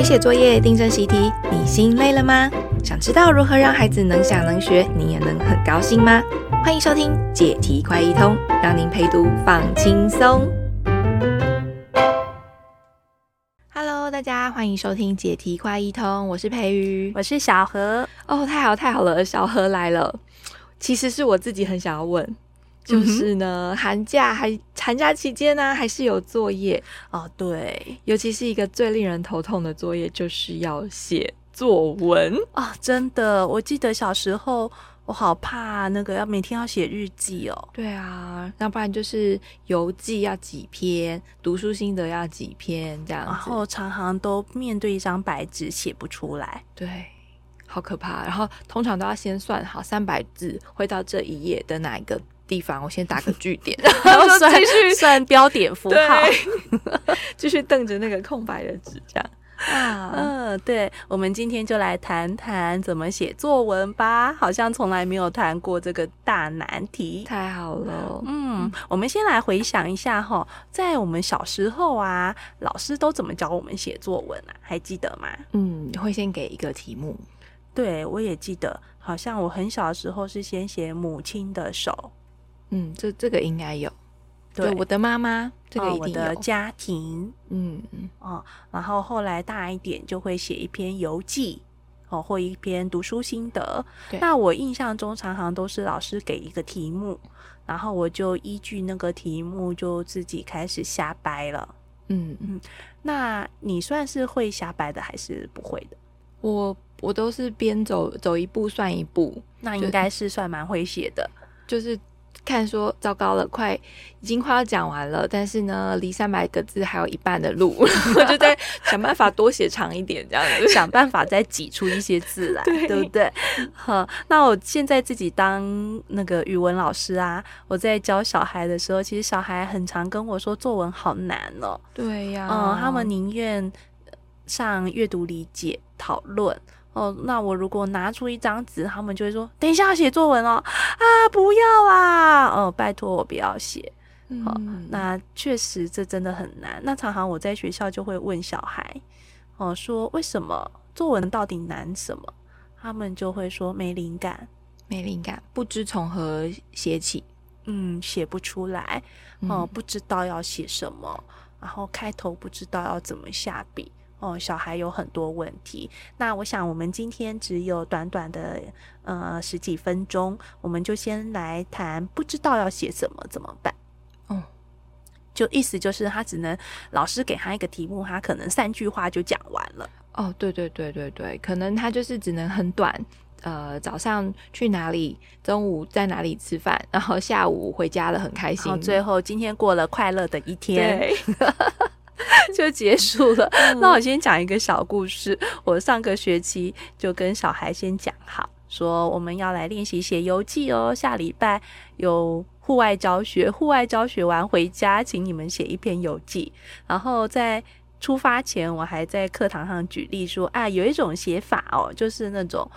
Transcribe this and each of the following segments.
陪写作业、订正习题，你心累了吗？想知道如何让孩子能想能学，你也能很高兴吗？欢迎收听解题快一通，让您陪读放轻松。Hello，大家欢迎收听解题快一通，我是培瑜，我是小何。哦，太好太好了，小何来了。其实是我自己很想要问。就是呢，寒假还寒假期间呢，还是有作业哦。对，尤其是一个最令人头痛的作业，就是要写作文啊、哦！真的，我记得小时候我好怕那个要每天要写日记哦。对啊，要不然就是游记要几篇，读书心得要几篇这样子，然后常常都面对一张白纸写不出来。对，好可怕。然后通常都要先算好三百字会到这一页的哪一个地方，我先打个句点，然后继续算标点符号，继续瞪着那个空白的纸，这样。啊，嗯，对，我们今天就来谈谈怎么写作文吧，好像从来没有谈过这个大难题，太好了，嗯，我们先来回想一下哈，在我们小时候啊，老师都怎么教我们写作文啊？还记得吗？嗯，会先给一个题目，对，我也记得，好像我很小的时候是先写母亲的手。嗯，这这个应该有，对，我的妈妈，这个一定有，哦、我的家庭，嗯嗯哦，然后后来大一点就会写一篇游记，哦，或一篇读书心得。那我印象中常常都是老师给一个题目，然后我就依据那个题目就自己开始瞎掰了。嗯嗯，那你算是会瞎掰的还是不会的？我我都是边走走一步算一步，那应该是算蛮会写的，就是。看说糟糕了，快已经快要讲完了，但是呢，离三百个字还有一半的路，我就在想办法多写长一点，这样子想办法再挤出一些字来，对，对不对？好，那我现在自己当那个语文老师啊，我在教小孩的时候，其实小孩很常跟我说作文好难哦。对呀，嗯，他们宁愿上阅读理解讨论。哦，那我如果拿出一张纸，他们就会说：“等一下要写作文哦，啊，不要啊，哦，拜托我不要写。”哦，嗯，那确实这真的很难。那常常我在学校就会问小孩，哦，说为什么作文到底难什么？他们就会说没灵感，没灵感，不知从何写起，嗯，写不出来，哦，不知道要写什么，然后开头不知道要怎么下笔。哦，小孩有很多问题。那我想，我们今天只有短短的呃十几分钟，我们就先来谈不知道要写什么怎么办。哦，就意思就是他只能老师给他一个题目，他可能三句话就讲完了。哦，对对对对对，可能他就是只能很短。呃，早上去哪里？中午在哪里吃饭？然后下午回家了，很开心。最后今天过了快乐的一天。对。就结束了。那我先讲一个小故事。我上个学期就跟小孩先讲好，说我们要来练习写游记哦。下礼拜有户外教学，户外教学完回家，请你们写一篇游记。然后在出发前，我还在课堂上举例说啊，有一种写法哦，就是那种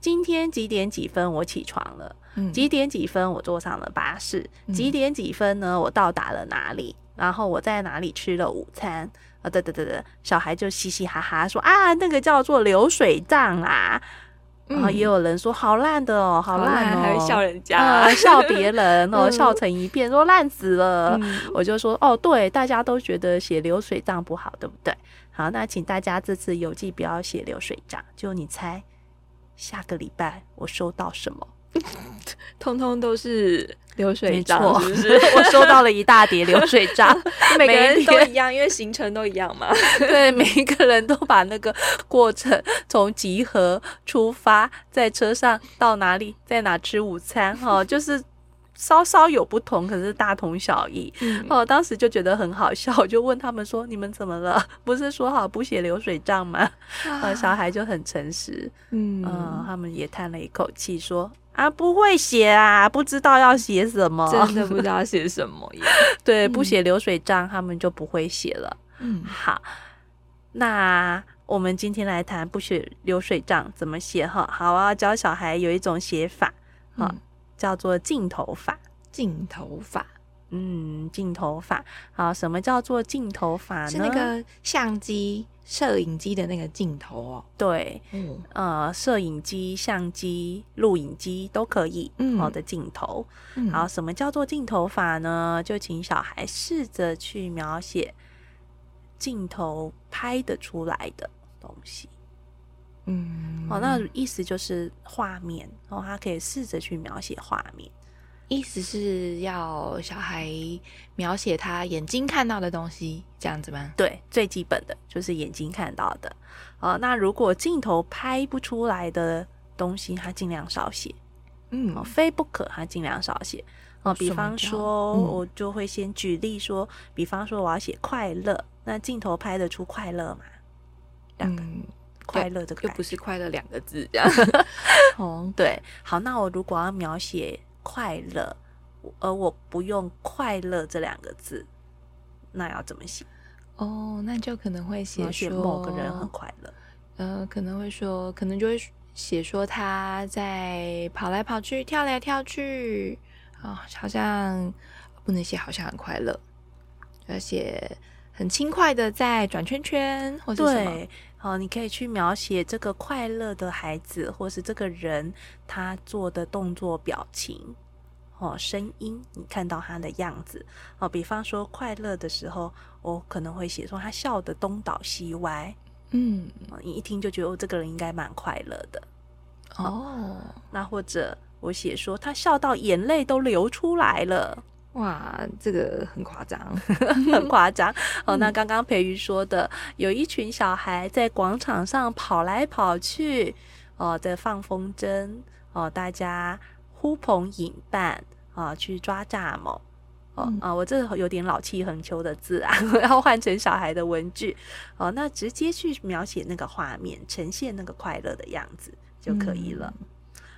今天几点几分我起床了，几点几分我坐上了巴士，几点几分呢我到达了哪里。然后我在哪里吃了午餐？啊，对对对对，小孩就嘻嘻哈哈说啊，那个叫做流水账啊。然后也有人说好烂的哦，好烂哦，还会笑人家，呃、笑别人哦，笑成一片，说烂死了。嗯、我就说哦，对，大家都觉得写流水账不好，对不对？好，那请大家这次邮寄不要写流水账，就你猜下个礼拜我收到什么？通通都是。流水账是不是？我收到了一大叠流水账，每个人都一样，因为行程都一样嘛。对，每一个人都把那个过程，从集合出发，在车上到哪里，在哪吃午餐，哈，就是稍稍有不同，可是大同小异。哦，当时就觉得很好笑，我就问他们说：“你们怎么了？不是说好不写流水账吗？”啊，小孩就很诚实，嗯，他们也叹了一口气说。啊，不会写啊，不知道要写什么，真的不知道写什么呀。对，不写流水账，他们就不会写了。嗯，好，那我们今天来谈不写流水账怎么写哈。好啊，教小孩有一种写法，哈、嗯，叫做镜头法。镜头法，嗯，镜头法。好，什么叫做镜头法呢？是那个相机、摄影机的那个镜头哦。对，嗯，呃，摄影机、相机、录影机都可以。嗯，好的镜头。嗯，好，什么叫做镜头法呢？就请小孩试着去描写镜头拍得出来的东西。嗯，哦，那意思就是画面，然后他可以试着去描写画面。意思是要小孩描写他眼睛看到的东西，这样子吗？对，最基本的就是眼睛看到的。呃，那如果镜头拍不出来的东西，他尽量少写。嗯，哦，非不可，他尽量少写。哦，比方说，嗯，我就会先举例说，比方说我要写快乐，那镜头拍得出快乐吗？嗯，快乐这个又不是快乐两个字这样。哦，对，好，那我如果要描写。快乐，而我不用“快乐”这两个字，那要怎么写？哦，那就可能会写说某个人很快乐。呃，可能会说，可能就会写说他在跑来跑去、跳来跳去啊，好像不能写好像很快乐，要写很轻快的在转圈圈，或者什么。对，哦，你可以去描写这个快乐的孩子，或是这个人他做的动作、表情，哦，声音，你看到他的样子，哦，比方说快乐的时候，我可能会写说他笑得东倒西歪，嗯，你一听就觉得哦，这个人应该蛮快乐的，哦，哦，那或者我写说他笑到眼泪都流出来了。哇，这个很夸张，很夸张哦。那刚刚培瑜说的，有一群小孩在广场上跑来跑去，哦，在放风筝，哦，大家呼朋引伴，啊，去抓蚱蜢，哦，嗯、啊，我这有点老气横秋的字啊，要换成小孩的文具，哦，那直接去描写那个画面，呈现那个快乐的样子就可以了。嗯、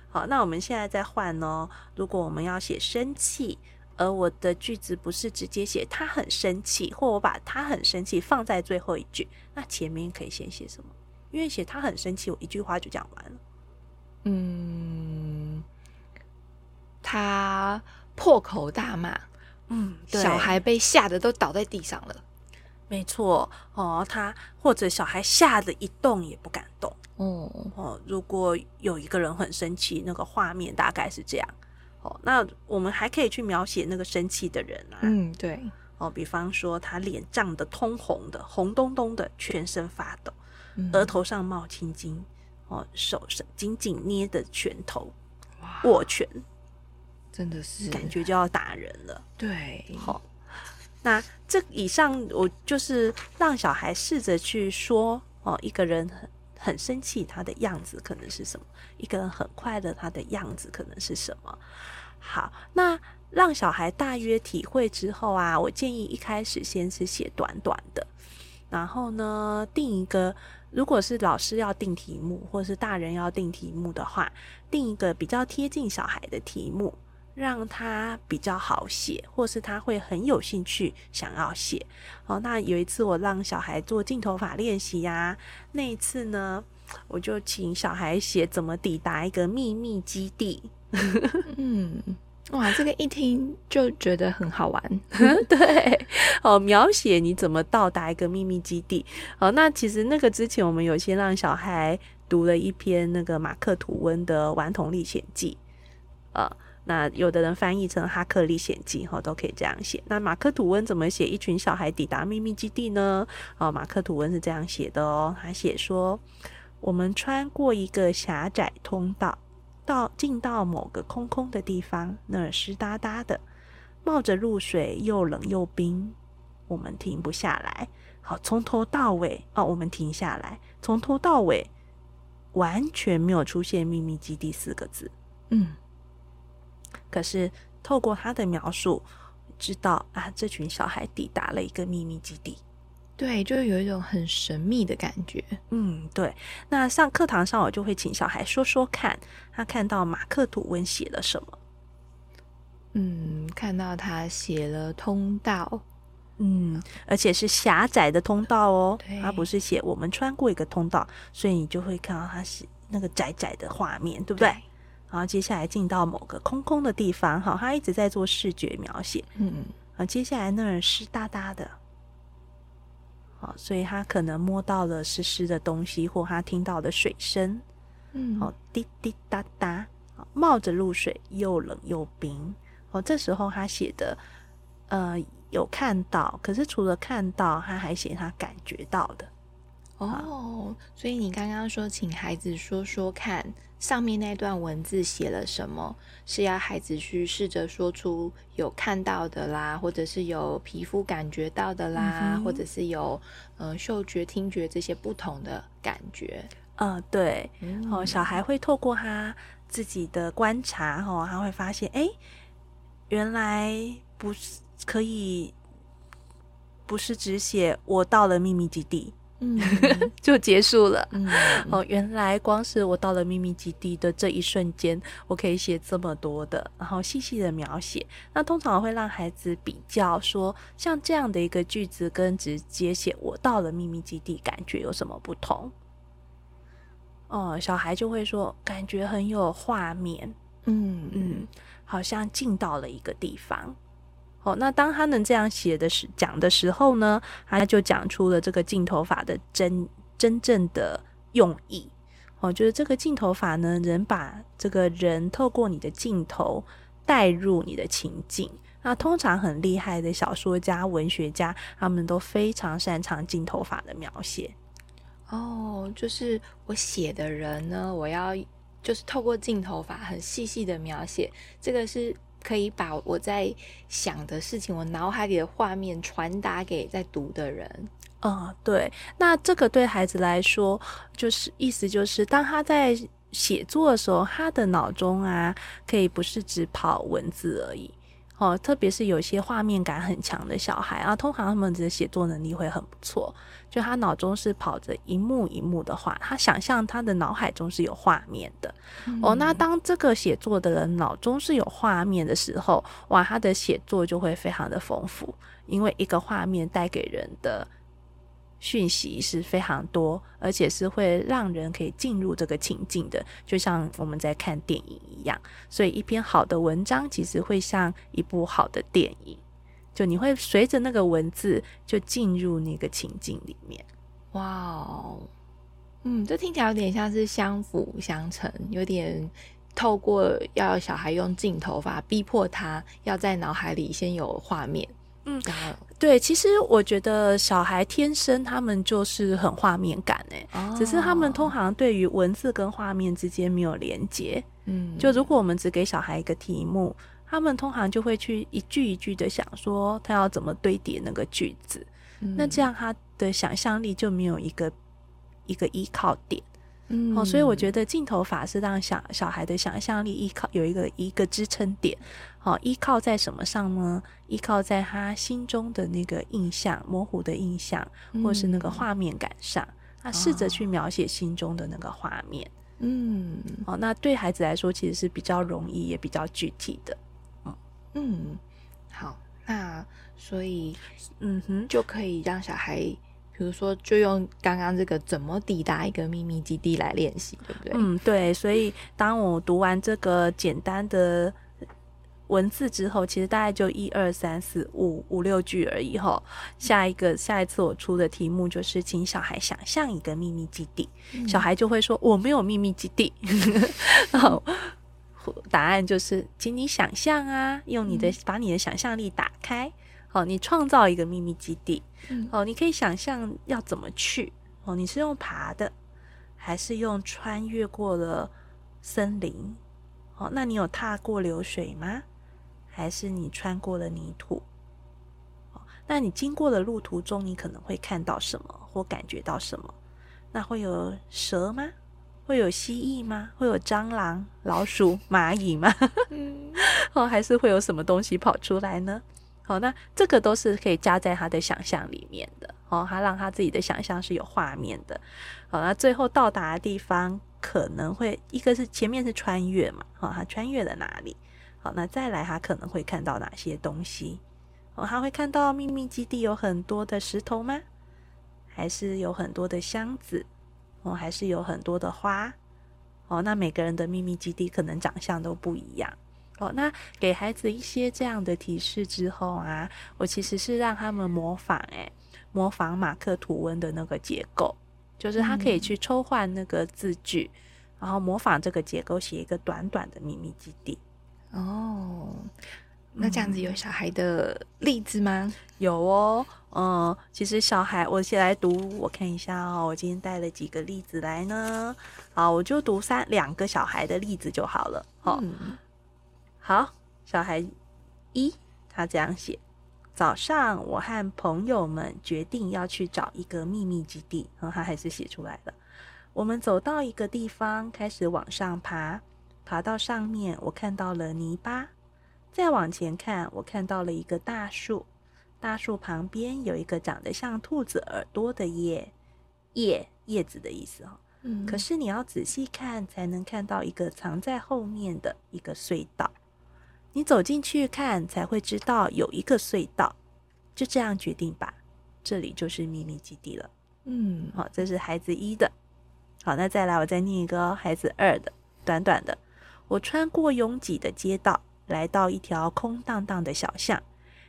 好，那我们现在再换哦，如果我们要写生气。而我的句子不是直接写他很生气，或我把他很生气放在最后一句，那前面可以先写什么？因为写他很生气，我一句话就讲完了。嗯，他破口大骂，嗯，小孩被吓得都倒在地上了。没错哦，他或者小孩吓得一动也不敢动。哦哦，如果有一个人很生气，那个画面大概是这样。那我们还可以去描写那个生气的人啊，嗯，对，哦，比方说他脸涨得通红的，红彤彤的，全身发抖，嗯、额头上冒青筋，哦，手上紧紧捏的拳头，握拳，真的是。感觉就要打人了。对，好，那这以上我就是让小孩试着去说，哦，一个人很生气，他的样子可能是什么？一个人很快乐，他的样子可能是什么？好，那让小孩大约体会之后啊，我建议一开始先是写短短的，然后呢，定一个，如果是老师要定题目，或是大人要定题目的话，定一个比较贴近小孩的题目，让他比较好写，或是他会很有兴趣想要写。哦，那有一次我让小孩做镜头法练习呀，那一次呢，我就请小孩写怎么抵达一个秘密基地。嗯，哇，这个一听就觉得很好玩。对，哦，描写你怎么到达一个秘密基地。哦，那其实那个之前我们有先让小孩读了一篇那个马克吐温的《顽童历险记》呃，那有的人翻译成《哈克历险记》哈，都可以这样写。那马克吐温怎么写一群小孩抵达秘密基地呢？哦，马克吐温是这样写的哦，他写说，我们穿过一个狭窄通道。到进到某个空空的地方，那儿湿哒哒的，冒着露水，又冷又冰。我们停不下来。好，从头到尾哦，我们停下来，从头到尾完全没有出现“秘密基地”四个字。嗯，可是透过他的描述，知道啊，这群小孩抵达了一个秘密基地。对，就有一种很神秘的感觉。嗯，对。那上课堂上，我就会请小孩说说看，他看到马克吐温写了什么。嗯，看到他写了通道，嗯，而且是狭窄的通道哦。对他不是写我们穿过一个通道，所以你就会看到他是那个窄窄的画面，对不对？对，然后接下来进到某个空空的地方，哈，他一直在做视觉描写。嗯。啊，接下来那儿湿哒哒的，好，所以他可能摸到了湿湿的东西，或他听到的水声，嗯，哦，滴滴答答，冒着露水，又冷又冰。哦，这时候他写的，呃，有看到，可是除了看到，他还写他感觉到的。哦，所以你刚刚说，请孩子说说看，上面那段文字写了什么？是要孩子去试着说出有看到的啦，或者是有皮肤感觉到的啦，嗯、或者是有呃嗅觉、听觉这些不同的感觉。嗯、呃，对。哦，小孩会透过他自己的观察，哦，他会发现，哎，原来不是可以，不是只写我到了秘密基地。嗯，就结束了。嗯，哦，原来光是我到了秘密基地的这一瞬间，我可以写这么多的，然后细细的描写。那通常会让孩子比较说，像这样的一个句子跟直接写我到了秘密基地，感觉有什么不同？哦，小孩就会说，感觉很有画面。嗯嗯，好像进到了一个地方。哦，那当他能这样写的时讲的时候呢，他就讲出了这个镜头法的真真正的用意。哦，就是这个镜头法呢，能把这个人透过你的镜头带入你的情境。那通常很厉害的小说家、文学家，他们都非常擅长镜头法的描写。哦，就是我写的人呢，我要就是透过镜头法很细细的描写，这个是。可以把我在想的事情，我脑海里的画面传达给在读的人。嗯，对。那这个对孩子来说，就是意思就是，当他在写作的时候，他的脑中啊，可以不是只跑文字而已。哦，特别是有些画面感很强的小孩啊，通常他们的写作能力会很不错。就他脑中是跑着一幕一幕的画，他想象他的脑海中是有画面的。嗯、哦，那当这个写作的人脑中是有画面的时候，哇，他的写作就会非常的丰富，因为一个画面带给人的讯息是非常多，而且是会让人可以进入这个情境的，就像我们在看电影一样。所以，一篇好的文章其实会像一部好的电影。就你会随着那个文字就进入那个情境里面，哇哦，嗯，这听起来有点像是相辅相成，有点透过要小孩用镜头法逼迫他要在脑海里先有画面，嗯，对，其实我觉得小孩天生他们就是很画面感哎，哦，只是他们通常对于文字跟画面之间没有连接，嗯，就如果我们只给小孩一个题目。他们通常就会去一句一句的想说，他要怎么堆叠那个句子，嗯、那这样他的想象力就没有一个一个依靠点。嗯，哦，所以我觉得镜头法是让小小孩的想象力依靠有一个一个支撑点。好、哦，依靠在什么上呢？依靠在他心中的那个印象、模糊的印象，或是那个画面感上。他试着去描写心中的那个画面。嗯，哦，那对孩子来说其实是比较容易，也比较具体的。嗯，好，那所以，嗯哼，就可以让小孩，比如说，就用刚刚这个怎么抵达一个秘密基地来练习，对不对？嗯，对。所以，当我读完这个简单的文字之后，其实大概就一二三四五五六句而已。哈，下一个下一次我出的题目就是，请小孩想象一个秘密基地，嗯、小孩就会说我没有秘密基地。然后。答案就是，请你想象啊，用你的把你的想象力打开，哦，你创造一个秘密基地，哦，你可以想象要怎么去，哦，你是用爬的，还是用穿越过了森林？哦，那你有踏过流水吗？还是你穿过了泥土？哦，那你经过的路途中，你可能会看到什么或感觉到什么？那会有蛇吗？会有蜥蜴吗？会有蟑螂、老鼠、蚂蚁吗？嗯，哦，还是会有什么东西跑出来呢？好，那这个都是可以加在他的想象里面的。哦，他让他自己的想象是有画面的。好，那最后到达的地方可能会一个是前面是穿越嘛？好，他穿越了哪里？好，那再来他可能会看到哪些东西？哦，他会看到秘密基地有很多的石头吗？还是有很多的箱子？哦，还是有很多的花，哦，那每个人的秘密基地可能长相都不一样，哦，那给孩子一些这样的提示之后啊，我其实是让他们模仿，诶，模仿马克吐温的那个结构，就是他可以去抽换那个字句，嗯、然后模仿这个结构写一个短短的秘密基地。哦，那这样子有小孩的例子吗？有哦，嗯，其实小孩，我先来读，我看一下哦，我今天带了几个例子来呢，好，我就读三两个小孩的例子就好了，好。嗯好，小孩一，他这样写：早上，我和朋友们决定要去找一个秘密基地。然后他还是写出来了。我们走到一个地方，开始往上爬。爬到上面，我看到了泥巴。再往前看，我看到了一个大树。大树旁边有一个长得像兔子耳朵的叶叶叶子的意思哦。嗯。可是你要仔细看，才能看到一个藏在后面的一个隧道。你走进去看，才会知道有一个隧道。就这样决定吧，这里就是秘密基地了。嗯，好，这是孩子一的。好，那再来，我再念一个孩子二的，短短的。我穿过拥挤的街道，来到一条空荡荡的小巷。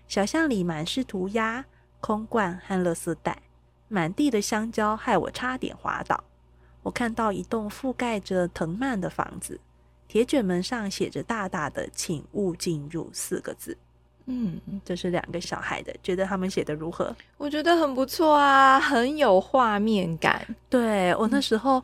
小巷里满是涂鸦、空罐和垃圾袋，满地的香蕉害我差点滑倒。我看到一栋覆盖着藤蔓的房子。铁卷门上写着大大的“请勿进入”四个字。嗯，这是两个小孩的，觉得他们写的如何？我觉得很不错啊，很有画面感。对，我那时候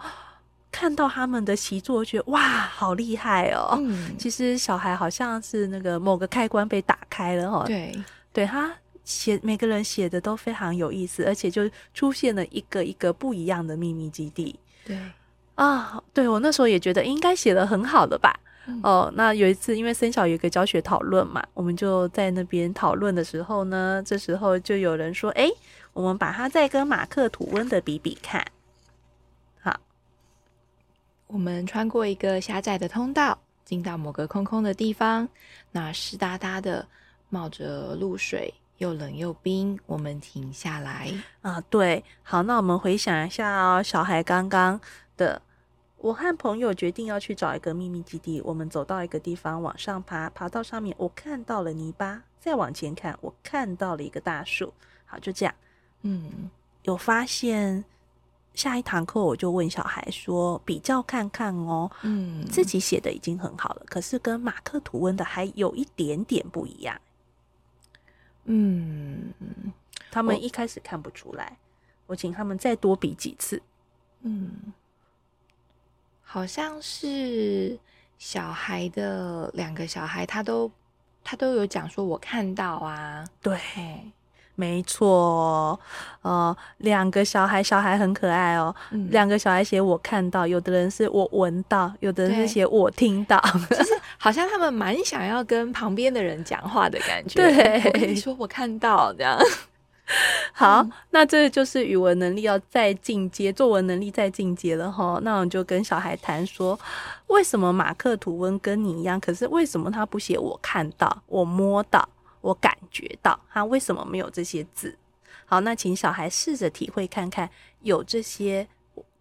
看到他们的习作，觉得哇，好厉害哦！嗯，其实小孩好像是那个某个开关被打开了哦。对，对他写每个人写的都非常有意思，而且就出现了一个一个不一样的秘密基地。对。啊，对，我那时候也觉得应该写的很好的吧。嗯、哦，那有一次因为森小有一个教学讨论嘛，我们就在那边讨论的时候呢，这时候就有人说：“哎，我们把它再跟马克吐温的比比看。”好，我们穿过一个狭窄的通道，进到某个空空的地方，那湿哒哒的，冒着露水，又冷又冰。我们停下来啊，对，好，那我们回想一下哦，小孩刚刚。的，我和朋友决定要去找一个秘密基地。我们走到一个地方，往上爬，爬到上面，我看到了泥巴。再往前看，我看到了一个大树。好，就这样。嗯，有发现。下一堂课我就问小孩说：“比较看看哦。”嗯，自己写的已经很好了，可是跟马克吐温的还有一点点不一样。嗯，他们一开始看不出来，我，我请他们再多比几次。嗯。好像是小孩的两个小孩，他都他都有讲说，我看到啊，对，没错，呃，两个小孩，小孩很可爱哦，嗯、两个小孩写我看到，有的人是我闻到，有的人是写我听到，就是 好像他们蛮想要跟旁边的人讲话的感觉，对，我跟你说我看到这样。好，那这就是语文能力要再进阶，作文能力再进阶了哈。那我就跟小孩谈说，为什么马克吐温跟你一样，可是为什么他不写我看到、我摸到、我感觉到？他为什么没有这些字？好，那请小孩试着体会看看，有这些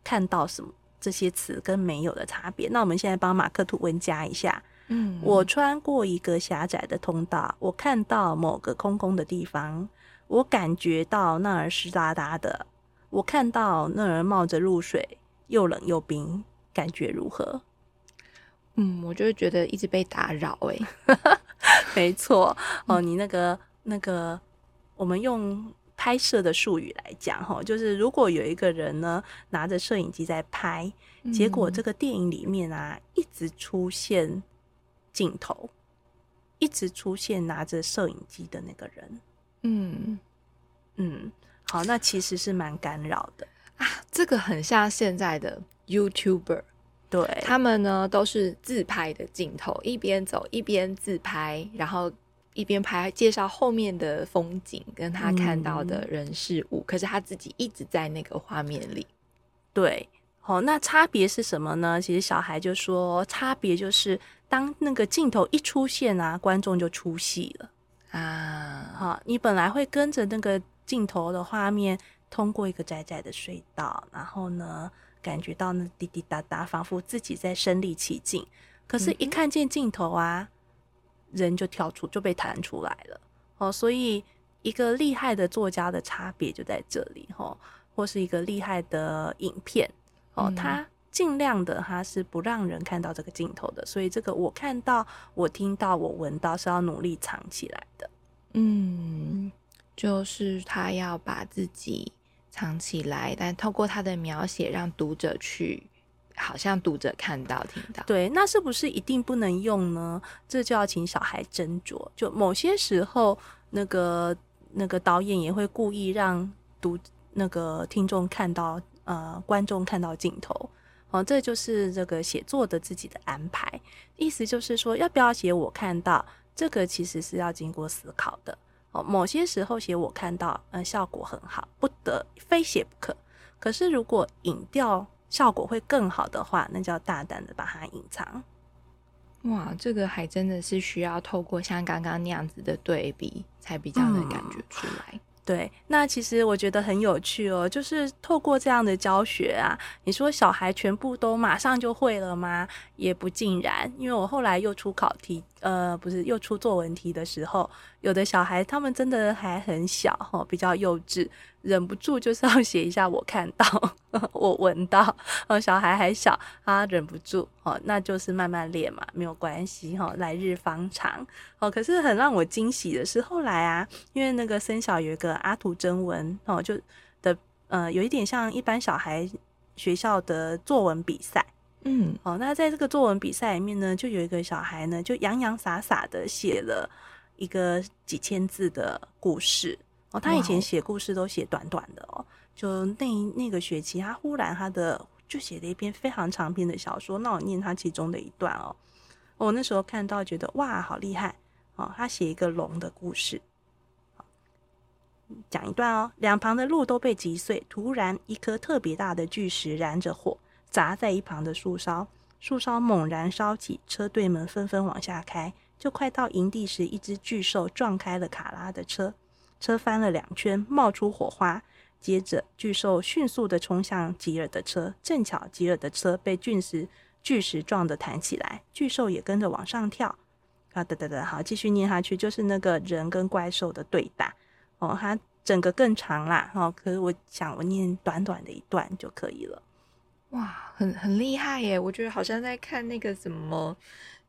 看到什么这些词跟没有的差别。那我们现在帮马克吐温加一下。嗯，我穿过一个狭窄的通道，我看到某个空空的地方。我感觉到那儿湿哒哒的，我看到那儿冒着露水，又冷又冰，感觉如何？嗯，我就会觉得一直被打扰。哎，没错 哦，你那个那个，我们用拍摄的术语来讲哈，就是如果有一个人呢拿着摄影机在拍，结果这个电影里面啊一直出现镜头，一直出现拿着摄影机的那个人。嗯嗯，好，那其实是蛮干扰的啊。这个很像现在的 YouTuber，对，他们呢都是自拍的镜头，一边走一边自拍，然后一边拍介绍后面的风景跟他看到的人事物，嗯、可是他自己一直在那个画面里。对，好，那差别是什么呢？其实小孩就说，差别就是当那个镜头一出现啊，观众就出戏了。啊，好，你本来会跟着那个镜头的画面，通过一个窄窄的隧道，然后呢，感觉到那滴滴答答，仿佛自己在身临其境。可是，一看见镜头啊，人就跳出就被弹出来了哦。所以一个厉害的作家的差别就在这里哦，或是一个厉害的影片哦，他尽量的他是不让人看到这个镜头的，所以这个我看到、我听到、我闻到是要努力藏起来的。嗯，就是他要把自己藏起来，但透过他的描写，让读者去，好像读者看到、听到。对，那是不是一定不能用呢？这就要请小孩斟酌。就某些时候，那个那个导演也会故意让读那个听众看到，呃，观众看到镜头。哦，这就是这个写作的自己的安排。意思就是说，要不要写我看到？这个其实是要经过思考的哦。某些时候写我看到，嗯，效果很好，不得非写不可。可是如果隐掉效果会更好的话，那就要大胆的把它隐藏。哇，这个还真的是需要透过像刚刚那样子的对比，才比较能感觉出来。嗯对，那其实我觉得很有趣哦，就是透过这样的教学啊，你说小孩全部都马上就会了吗？也不尽然，因为我后来又出考题，呃，不是又出作文题的时候，有的小孩他们真的还很小哈，比较幼稚。忍不住就是要写一下，我看到，我闻到，哦，小孩还小，他忍不住，哦，那就是慢慢练嘛，没有关系，哈，来日方长，哦，可是很让我惊喜的是，后来啊，因为那个森小有一个阿图征文，哦，就的，呃，有一点像一般小孩学校的作文比赛，嗯，哦，那在这个作文比赛里面呢，就有一个小孩呢，就洋洋洒洒的写了一个几千字的故事。哦，他以前写故事都写短短的哦就那那个学期，他忽然他的就写了一篇非常长篇的小说。那我念他其中的一段哦，我那时候看到觉得哇，好厉害哦！他写一个龙的故事，讲一段哦。两旁的路都被击碎，突然一颗特别大的巨石燃着火，砸在一旁的树梢，树梢猛然烧起，车队们纷纷往下开。就快到营地时，一只巨兽撞开了卡拉的车。车翻了两圈，冒出火花。接着，巨兽迅速地冲向吉尔的车，正巧吉尔的车被巨石巨石撞得弹起来，巨兽也跟着往上跳。啊，等等等，好，继续念下去，就是那个人跟怪兽的对打。哦，它整个更长啦。哦，可是我想我念短短的一段就可以了。哇，很很厉害耶！我觉得好像在看那个什么。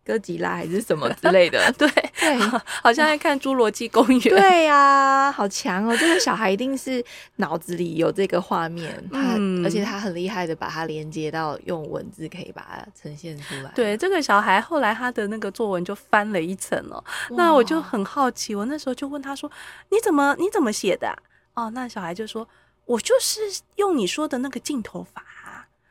哥吉拉还是什么之类的，对 对，好像在看《侏罗纪公园》。对呀、啊，好强哦！这个小孩一定是脑子里有这个画面，他、嗯、而且他很厉害的把它连接到用文字，可以把它呈现出来。对，这个小孩后来他的那个作文就翻了一层哦。那我就很好奇，我那时候就问他说：“你怎么你怎么写的、啊？”哦，那小孩就说：“我就是用你说的那个镜头法。”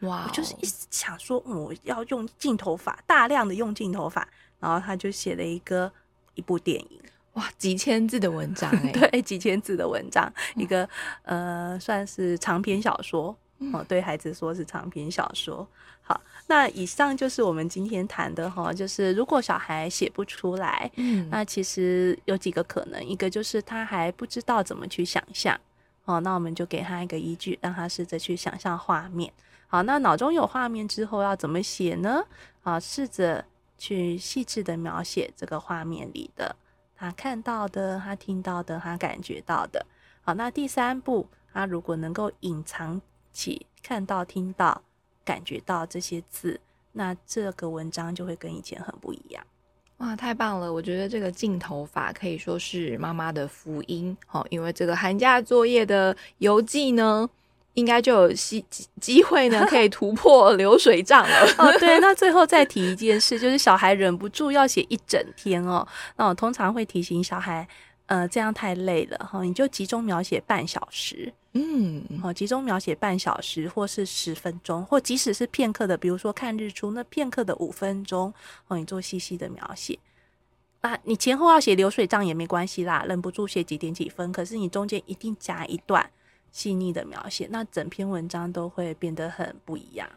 哇！我就是一直想说，我要用镜头法，大量的用镜头法，然后他就写了一个一部电影，哇，几千字的文章 哎，对，几千字的文章，一个呃，算是长篇小说哦，对孩子说是长篇小说。好，那以上就是我们今天谈的哈，就是如果小孩写不出来，嗯，那其实有几个可能，一个就是他还不知道怎么去想象哦，那我们就给他一个依据，让他试着去想象画面。好，那脑中有画面之后要怎么写呢？啊，试着去细致的描写这个画面里的他看到的、他听到的、他感觉到的。好，那第三步，他如果能够隐藏起看到、听到、感觉到这些字，那这个文章就会跟以前很不一样。哇，太棒了！我觉得这个镜头法可以说是妈妈的福音。好，因为这个寒假作业的游记呢。应该就有 机机会呢，可以突破流水账了。哦，对，那最后再提一件事，就是小孩忍不住要写一整天哦。那我通常会提醒小孩，呃，这样太累了哈，你就集中描写半小时，嗯，哦，集中描写半小时，或是十分钟，或即使是片刻的，比如说看日出，那片刻的五分钟，哦，你做细细的描写。啊，你前后要写流水账也没关系啦，忍不住写几点几分，可是你中间一定夹一段。细腻的描写，那整篇文章都会变得很不一样。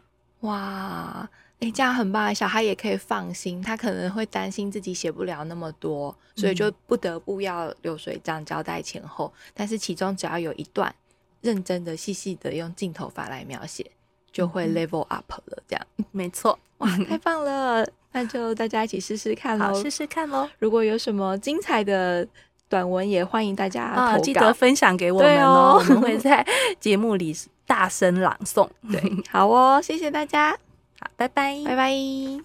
哇，诶，这样很棒，小孩也可以放心。他可能会担心自己写不了那么多，所以就不得不要流水账交代前后。嗯、但是其中只要有一段认真的、细细的用镜头法来描写，就会 level up 了。这样，没错。哇，太棒了！那就大家一起试试看喽，试试看喽。如果有什么精彩的短文，也欢迎大家啊、记得分享给我们哦，我们会在节目里大声朗诵。对，好哦，谢谢大家，好，拜拜，拜拜。